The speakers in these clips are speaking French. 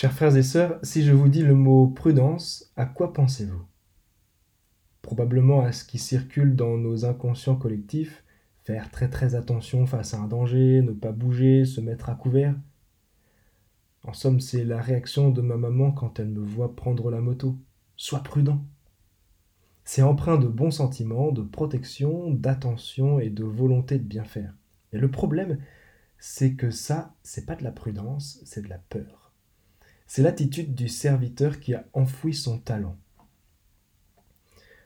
Chers frères et sœurs, si je vous dis le mot prudence, à quoi pensez-vous? Probablement à ce qui circule dans nos inconscients collectifs, faire très très attention face à un danger, ne pas bouger, se mettre à couvert. En somme, c'est la réaction de ma maman quand elle me voit prendre la moto. Sois prudent. C'est empreint de bons sentiments, de protection, d'attention et de volonté de bien faire. Et le problème, c'est que ça, c'est pas de la prudence, c'est de la peur. C'est l'attitude du serviteur qui a enfoui son talent.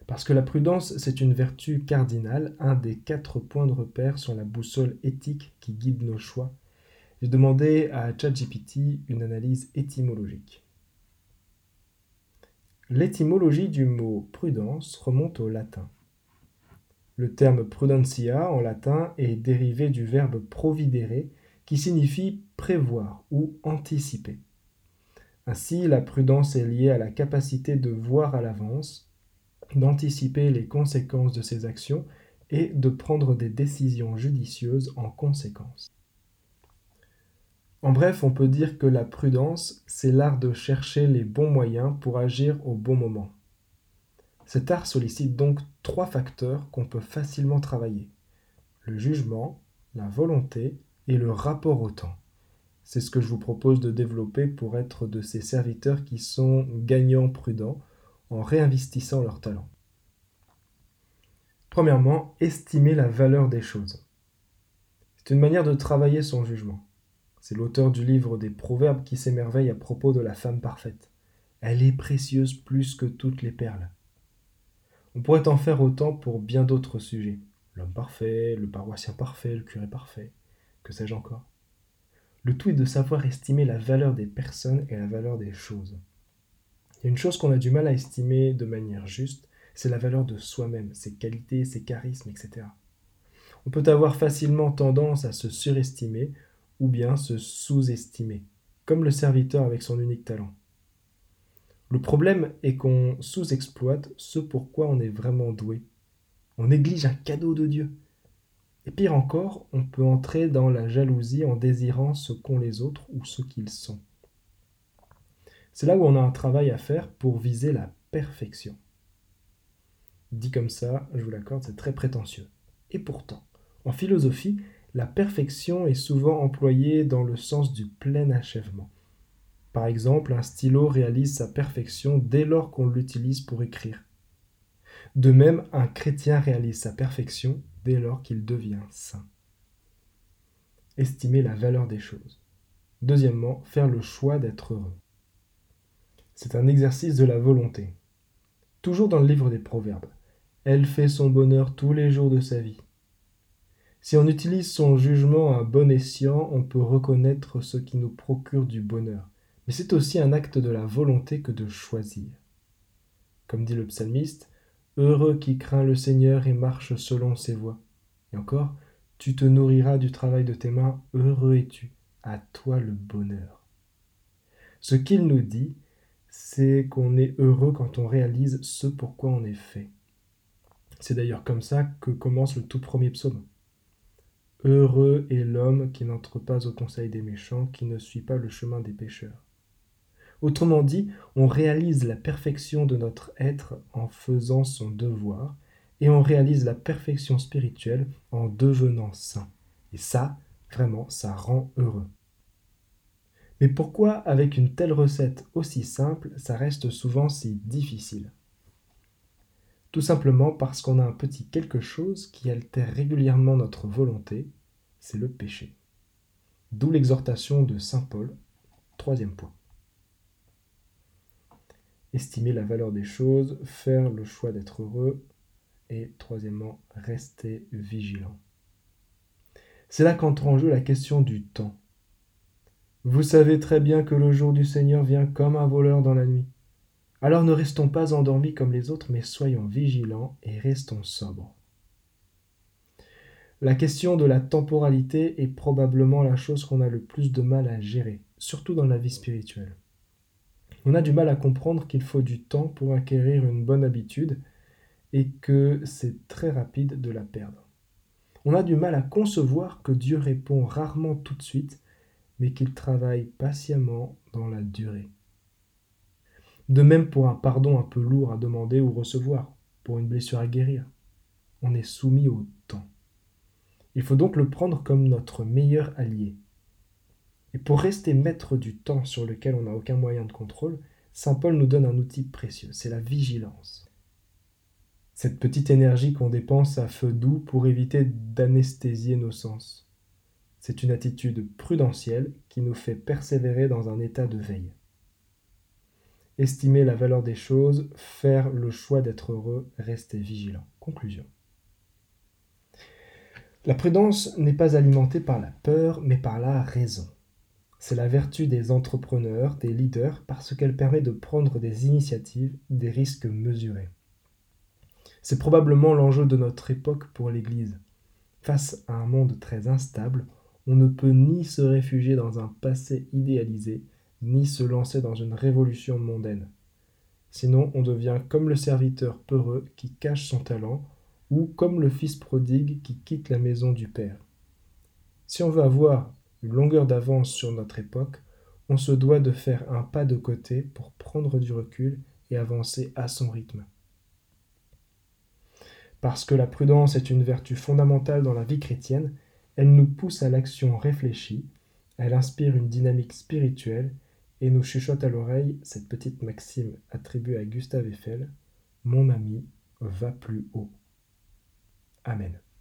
Parce que la prudence, c'est une vertu cardinale, un des quatre points de repère sur la boussole éthique qui guide nos choix. J'ai demandé à ChatGPT une analyse étymologique. L'étymologie du mot prudence remonte au latin. Le terme prudentia en latin est dérivé du verbe providere qui signifie prévoir ou anticiper. Ainsi, la prudence est liée à la capacité de voir à l'avance, d'anticiper les conséquences de ses actions et de prendre des décisions judicieuses en conséquence. En bref, on peut dire que la prudence, c'est l'art de chercher les bons moyens pour agir au bon moment. Cet art sollicite donc trois facteurs qu'on peut facilement travailler. Le jugement, la volonté et le rapport au temps. C'est ce que je vous propose de développer pour être de ces serviteurs qui sont gagnants prudents en réinvestissant leur talent. Premièrement, estimer la valeur des choses. C'est une manière de travailler son jugement. C'est l'auteur du livre des Proverbes qui s'émerveille à propos de la femme parfaite. Elle est précieuse plus que toutes les perles. On pourrait en faire autant pour bien d'autres sujets. L'homme parfait, le paroissien parfait, le curé parfait, que sais-je encore. Le tout est de savoir estimer la valeur des personnes et la valeur des choses. Il y a une chose qu'on a du mal à estimer de manière juste, c'est la valeur de soi-même, ses qualités, ses charismes, etc. On peut avoir facilement tendance à se surestimer ou bien se sous-estimer, comme le serviteur avec son unique talent. Le problème est qu'on sous-exploite ce pour quoi on est vraiment doué. On néglige un cadeau de Dieu. Et pire encore, on peut entrer dans la jalousie en désirant ce qu'ont les autres ou ce qu'ils sont. C'est là où on a un travail à faire pour viser la perfection. Dit comme ça, je vous l'accorde, c'est très prétentieux. Et pourtant, en philosophie, la perfection est souvent employée dans le sens du plein achèvement. Par exemple, un stylo réalise sa perfection dès lors qu'on l'utilise pour écrire. De même, un chrétien réalise sa perfection dès lors qu'il devient saint. Estimer la valeur des choses. Deuxièmement, faire le choix d'être heureux. C'est un exercice de la volonté. Toujours dans le livre des Proverbes. Elle fait son bonheur tous les jours de sa vie. Si on utilise son jugement à bon escient, on peut reconnaître ce qui nous procure du bonheur. Mais c'est aussi un acte de la volonté que de choisir. Comme dit le psalmiste, Heureux qui craint le Seigneur et marche selon ses voies. Et encore, tu te nourriras du travail de tes mains, heureux es-tu, à toi le bonheur. Ce qu'il nous dit, c'est qu'on est heureux quand on réalise ce pourquoi on est fait. C'est d'ailleurs comme ça que commence le tout premier psaume. Heureux est l'homme qui n'entre pas au conseil des méchants, qui ne suit pas le chemin des pécheurs. Autrement dit, on réalise la perfection de notre être en faisant son devoir, et on réalise la perfection spirituelle en devenant saint. Et ça, vraiment, ça rend heureux. Mais pourquoi, avec une telle recette aussi simple, ça reste souvent si difficile? Tout simplement parce qu'on a un petit quelque chose qui altère régulièrement notre volonté, c'est le péché. D'où l'exhortation de Saint Paul, troisième point. Estimer la valeur des choses, faire le choix d'être heureux, et troisièmement, rester vigilant. C'est là qu'entre en jeu la question du temps. Vous savez très bien que le jour du Seigneur vient comme un voleur dans la nuit. Alors ne restons pas endormis comme les autres, mais soyons vigilants et restons sobres. La question de la temporalité est probablement la chose qu'on a le plus de mal à gérer, surtout dans la vie spirituelle. On a du mal à comprendre qu'il faut du temps pour acquérir une bonne habitude et que c'est très rapide de la perdre. On a du mal à concevoir que Dieu répond rarement tout de suite mais qu'il travaille patiemment dans la durée. De même pour un pardon un peu lourd à demander ou recevoir, pour une blessure à guérir. On est soumis au temps. Il faut donc le prendre comme notre meilleur allié. Et pour rester maître du temps sur lequel on n'a aucun moyen de contrôle, Saint Paul nous donne un outil précieux, c'est la vigilance. Cette petite énergie qu'on dépense à feu doux pour éviter d'anesthésier nos sens. C'est une attitude prudentielle qui nous fait persévérer dans un état de veille. Estimer la valeur des choses, faire le choix d'être heureux, rester vigilant. Conclusion. La prudence n'est pas alimentée par la peur, mais par la raison. C'est la vertu des entrepreneurs, des leaders, parce qu'elle permet de prendre des initiatives, des risques mesurés. C'est probablement l'enjeu de notre époque pour l'Église. Face à un monde très instable, on ne peut ni se réfugier dans un passé idéalisé, ni se lancer dans une révolution mondaine. Sinon, on devient comme le serviteur peureux qui cache son talent, ou comme le fils prodigue qui quitte la maison du Père. Si on veut avoir une longueur d'avance sur notre époque, on se doit de faire un pas de côté pour prendre du recul et avancer à son rythme. Parce que la prudence est une vertu fondamentale dans la vie chrétienne, elle nous pousse à l'action réfléchie, elle inspire une dynamique spirituelle et nous chuchote à l'oreille cette petite maxime attribuée à Gustave Eiffel Mon ami va plus haut. Amen.